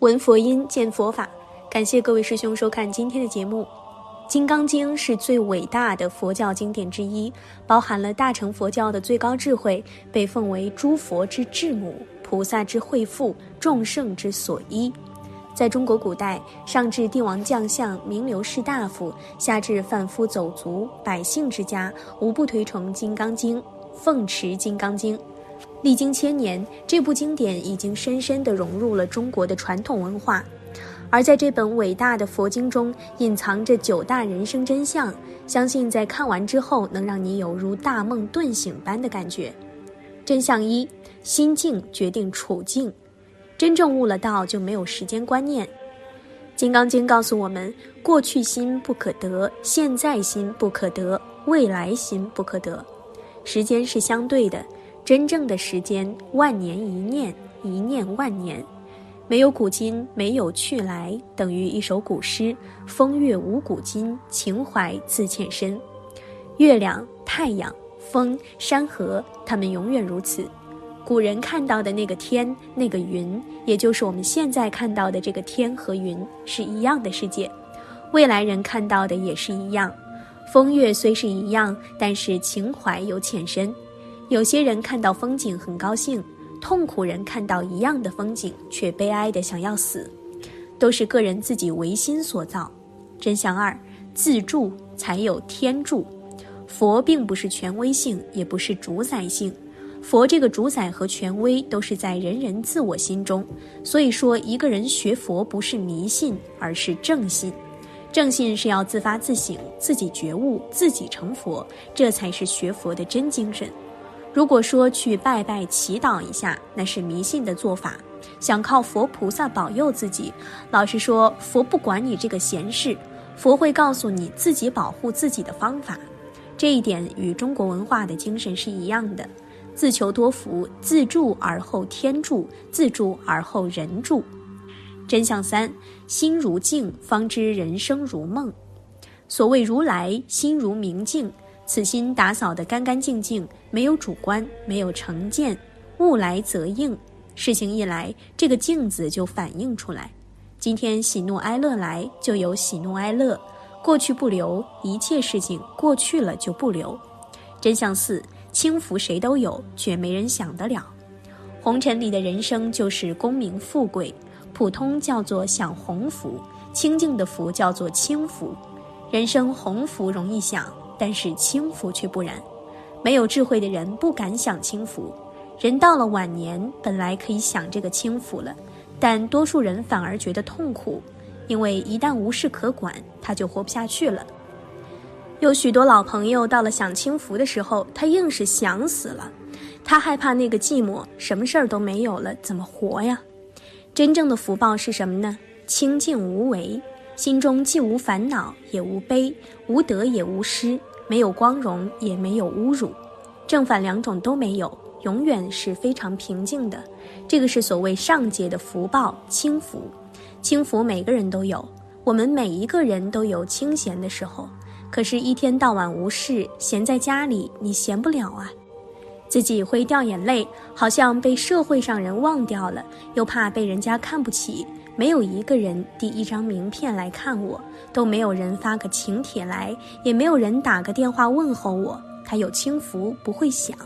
闻佛音，见佛法。感谢各位师兄收看今天的节目。《金刚经》是最伟大的佛教经典之一，包含了大乘佛教的最高智慧，被奉为诸佛之智母、菩萨之惠父、众圣之所依。在中国古代，上至帝王将相、名流士大夫，下至贩夫走卒、百姓之家，无不推崇《金刚经》，奉持《金刚经》。历经千年，这部经典已经深深地融入了中国的传统文化。而在这本伟大的佛经中，隐藏着九大人生真相，相信在看完之后，能让你有如大梦顿醒般的感觉。真相一：心境决定处境。真正悟了道，就没有时间观念。《金刚经》告诉我们：过去心不可得，现在心不可得，未来心不可得。时间是相对的，真正的时间，万年一念，一念万年。没有古今，没有去来，等于一首古诗。风月无古今，情怀自欠身。月亮、太阳、风、山河，它们永远如此。古人看到的那个天、那个云，也就是我们现在看到的这个天和云，是一样的世界。未来人看到的也是一样。风月虽是一样，但是情怀有浅深。有些人看到风景很高兴。痛苦人看到一样的风景，却悲哀的想要死，都是个人自己唯心所造。真相二：自助才有天助。佛并不是权威性，也不是主宰性。佛这个主宰和权威都是在人人自我心中。所以说，一个人学佛不是迷信，而是正信。正信是要自发自省，自己觉悟，自己成佛，这才是学佛的真精神。如果说去拜拜祈祷一下，那是迷信的做法，想靠佛菩萨保佑自己。老实说，佛不管你这个闲事，佛会告诉你自己保护自己的方法。这一点与中国文化的精神是一样的：自求多福，自助而后天助，自助而后人助。真相三：心如镜，方知人生如梦。所谓如来心如明镜。此心打扫得干干净净，没有主观，没有成见，物来则应，事情一来，这个镜子就反映出来。今天喜怒哀乐来，就有喜怒哀乐，过去不留，一切事情过去了就不留。真相四：轻浮谁都有，却没人想得了。红尘里的人生就是功名富贵，普通叫做享鸿福，清净的福叫做轻福。人生鸿福容易享。但是轻浮却不然，没有智慧的人不敢享轻浮。人到了晚年，本来可以享这个轻浮了，但多数人反而觉得痛苦，因为一旦无事可管，他就活不下去了。有许多老朋友到了享清福的时候，他硬是想死了，他害怕那个寂寞，什么事儿都没有了，怎么活呀？真正的福报是什么呢？清净无为。心中既无烦恼，也无悲，无得也无失，没有光荣，也没有侮辱，正反两种都没有，永远是非常平静的。这个是所谓上界的福报，轻福。轻福每个人都有，我们每一个人都有清闲的时候。可是，一天到晚无事，闲在家里，你闲不了啊。自己会掉眼泪，好像被社会上人忘掉了，又怕被人家看不起。没有一个人递一张名片来看我，都没有人发个请帖来，也没有人打个电话问候我。他有轻福不会想，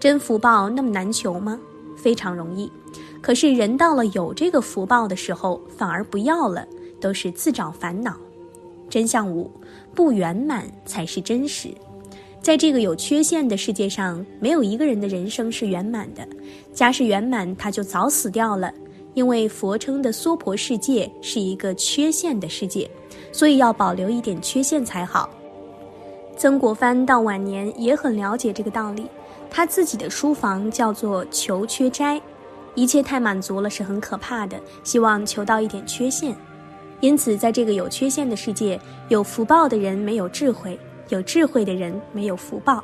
真福报那么难求吗？非常容易。可是人到了有这个福报的时候，反而不要了，都是自找烦恼。真相五，不圆满才是真实。在这个有缺陷的世界上，没有一个人的人生是圆满的。假使圆满，他就早死掉了。因为佛称的娑婆世界是一个缺陷的世界，所以要保留一点缺陷才好。曾国藩到晚年也很了解这个道理，他自己的书房叫做求缺斋，一切太满足了是很可怕的，希望求到一点缺陷。因此，在这个有缺陷的世界，有福报的人没有智慧，有智慧的人没有福报。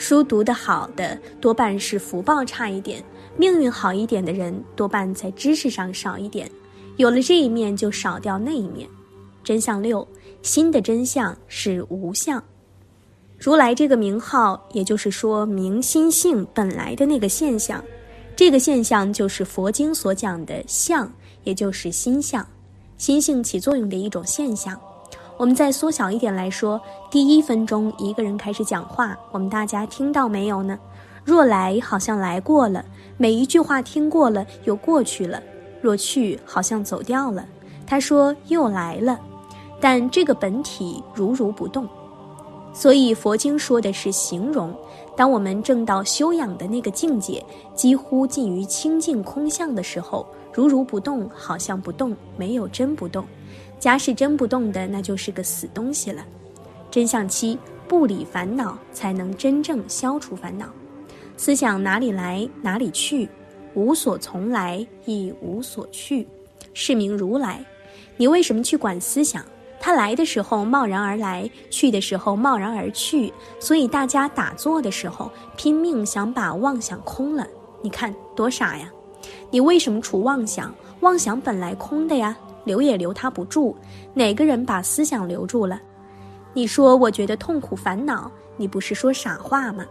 书读得好的多半是福报差一点。命运好一点的人，多半在知识上少一点，有了这一面就少掉那一面。真相六，心的真相是无相。如来这个名号，也就是说明心性本来的那个现象，这个现象就是佛经所讲的相，也就是心相，心性起作用的一种现象。我们再缩小一点来说，第一分钟一个人开始讲话，我们大家听到没有呢？若来，好像来过了，每一句话听过了又过去了；若去，好像走掉了。他说又来了，但这个本体如如不动。所以佛经说的是形容。当我们正到修养的那个境界，几乎近于清净空相的时候，如如不动，好像不动，没有真不动。假使真不动的，那就是个死东西了。真相七：不理烦恼，才能真正消除烦恼。思想哪里来哪里去，无所从来亦无所去，是名如来。你为什么去管思想？它来的时候贸然而来，去的时候贸然而去。所以大家打坐的时候拼命想把妄想空了，你看多傻呀！你为什么除妄想？妄想本来空的呀，留也留他不住。哪个人把思想留住了？你说我觉得痛苦烦恼，你不是说傻话吗？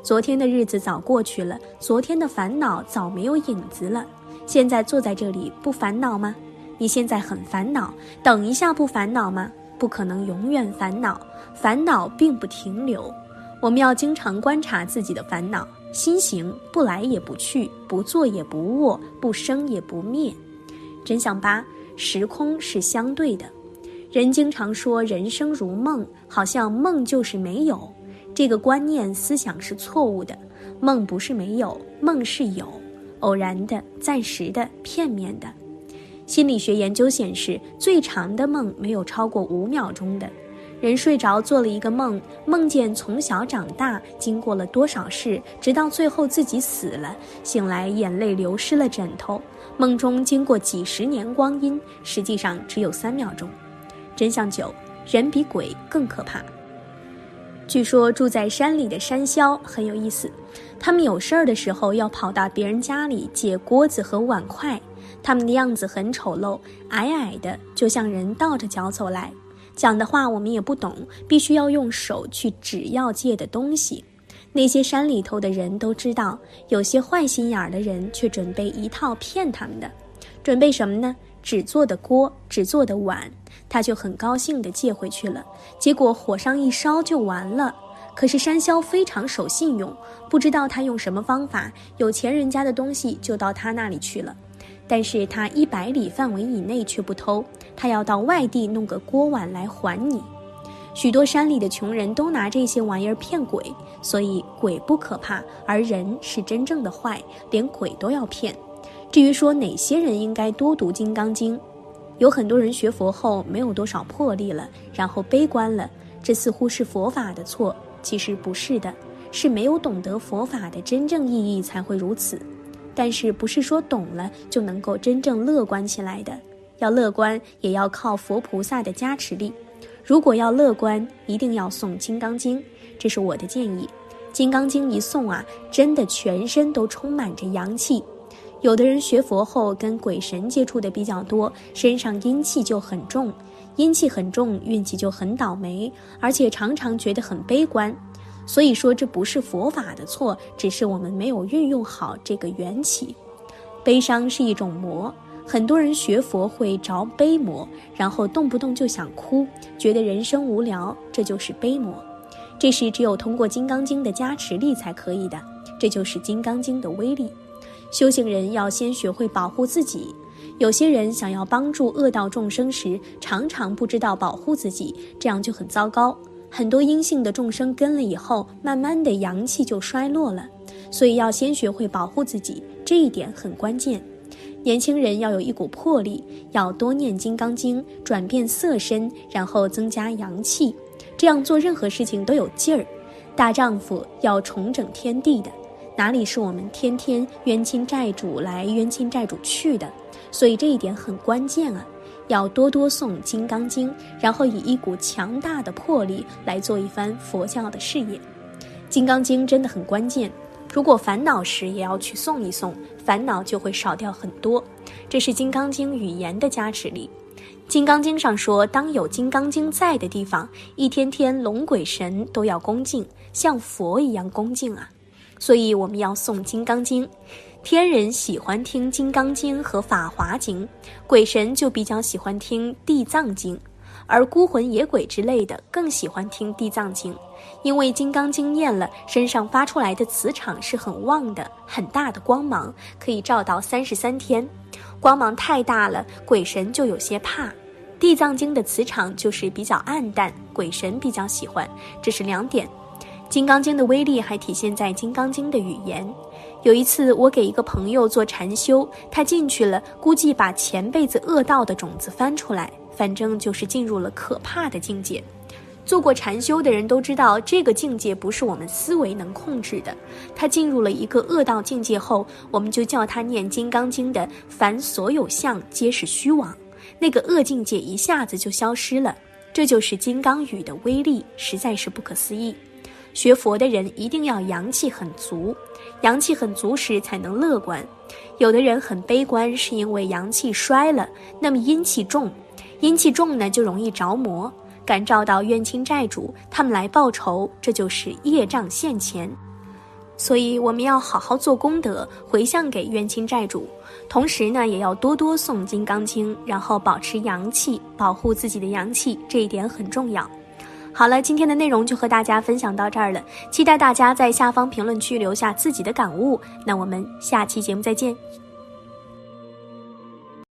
昨天的日子早过去了，昨天的烦恼早没有影子了。现在坐在这里不烦恼吗？你现在很烦恼，等一下不烦恼吗？不可能永远烦恼，烦恼并不停留。我们要经常观察自己的烦恼，心行不来也不去，不坐也不卧，不生也不灭。真相八：时空是相对的。人经常说人生如梦，好像梦就是没有。这个观念思想是错误的，梦不是没有，梦是有，偶然的、暂时的、片面的。心理学研究显示，最长的梦没有超过五秒钟的。人睡着做了一个梦，梦见从小长大，经过了多少事，直到最后自己死了，醒来眼泪流失了枕头。梦中经过几十年光阴，实际上只有三秒钟。真相九：人比鬼更可怕。据说住在山里的山魈很有意思，他们有事儿的时候要跑到别人家里借锅子和碗筷，他们的样子很丑陋，矮矮的，就像人倒着脚走来，讲的话我们也不懂，必须要用手去指要借的东西。那些山里头的人都知道，有些坏心眼儿的人却准备一套骗他们的，准备什么呢？纸做的锅，纸做的碗。他就很高兴地借回去了，结果火上一烧就完了。可是山魈非常守信用，不知道他用什么方法，有钱人家的东西就到他那里去了。但是他一百里范围以内却不偷，他要到外地弄个锅碗来还你。许多山里的穷人都拿这些玩意儿骗鬼，所以鬼不可怕，而人是真正的坏，连鬼都要骗。至于说哪些人应该多读《金刚经》。有很多人学佛后没有多少魄力了，然后悲观了，这似乎是佛法的错。其实不是的，是没有懂得佛法的真正意义才会如此。但是不是说懂了就能够真正乐观起来的？要乐观也要靠佛菩萨的加持力。如果要乐观，一定要诵《金刚经》，这是我的建议。《金刚经》一诵啊，真的全身都充满着阳气。有的人学佛后跟鬼神接触的比较多，身上阴气就很重，阴气很重，运气就很倒霉，而且常常觉得很悲观。所以说这不是佛法的错，只是我们没有运用好这个缘起。悲伤是一种魔，很多人学佛会着悲魔，然后动不动就想哭，觉得人生无聊，这就是悲魔。这是只有通过《金刚经》的加持力才可以的，这就是《金刚经》的威力。修行人要先学会保护自己。有些人想要帮助恶道众生时，常常不知道保护自己，这样就很糟糕。很多阴性的众生跟了以后，慢慢的阳气就衰落了。所以要先学会保护自己，这一点很关键。年轻人要有一股魄力，要多念金刚经，转变色身，然后增加阳气，这样做任何事情都有劲儿。大丈夫要重整天地的。哪里是我们天天冤亲债主来冤亲债主去的？所以这一点很关键啊！要多多诵《金刚经》，然后以一股强大的魄力来做一番佛教的事业。《金刚经》真的很关键，如果烦恼时也要去诵一诵，烦恼就会少掉很多。这是《金刚经》语言的加持力。《金刚经》上说，当有《金刚经》在的地方，一天天龙鬼神都要恭敬，像佛一样恭敬啊！所以我们要诵《金刚经》，《天人喜欢听《金刚经》和《法华经》，鬼神就比较喜欢听《地藏经》，而孤魂野鬼之类的更喜欢听《地藏经》，因为《金刚经》念了，身上发出来的磁场是很旺的，很大的光芒，可以照到三十三天。光芒太大了，鬼神就有些怕；《地藏经》的磁场就是比较暗淡，鬼神比较喜欢。这是两点。《金刚经》的威力还体现在《金刚经》的语言。有一次，我给一个朋友做禅修，他进去了，估计把前辈子恶道的种子翻出来，反正就是进入了可怕的境界。做过禅修的人都知道，这个境界不是我们思维能控制的。他进入了一个恶道境界后，我们就叫他念《金刚经》的“凡所有相，皆是虚妄”，那个恶境界一下子就消失了。这就是金刚语的威力，实在是不可思议。学佛的人一定要阳气很足，阳气很足时才能乐观。有的人很悲观，是因为阳气衰了。那么阴气重，阴气重呢就容易着魔，感召到冤亲债主，他们来报仇，这就是业障现前。所以我们要好好做功德，回向给冤亲债主，同时呢也要多多诵金刚经，然后保持阳气，保护自己的阳气，这一点很重要。好了，今天的内容就和大家分享到这儿了，期待大家在下方评论区留下自己的感悟。那我们下期节目再见。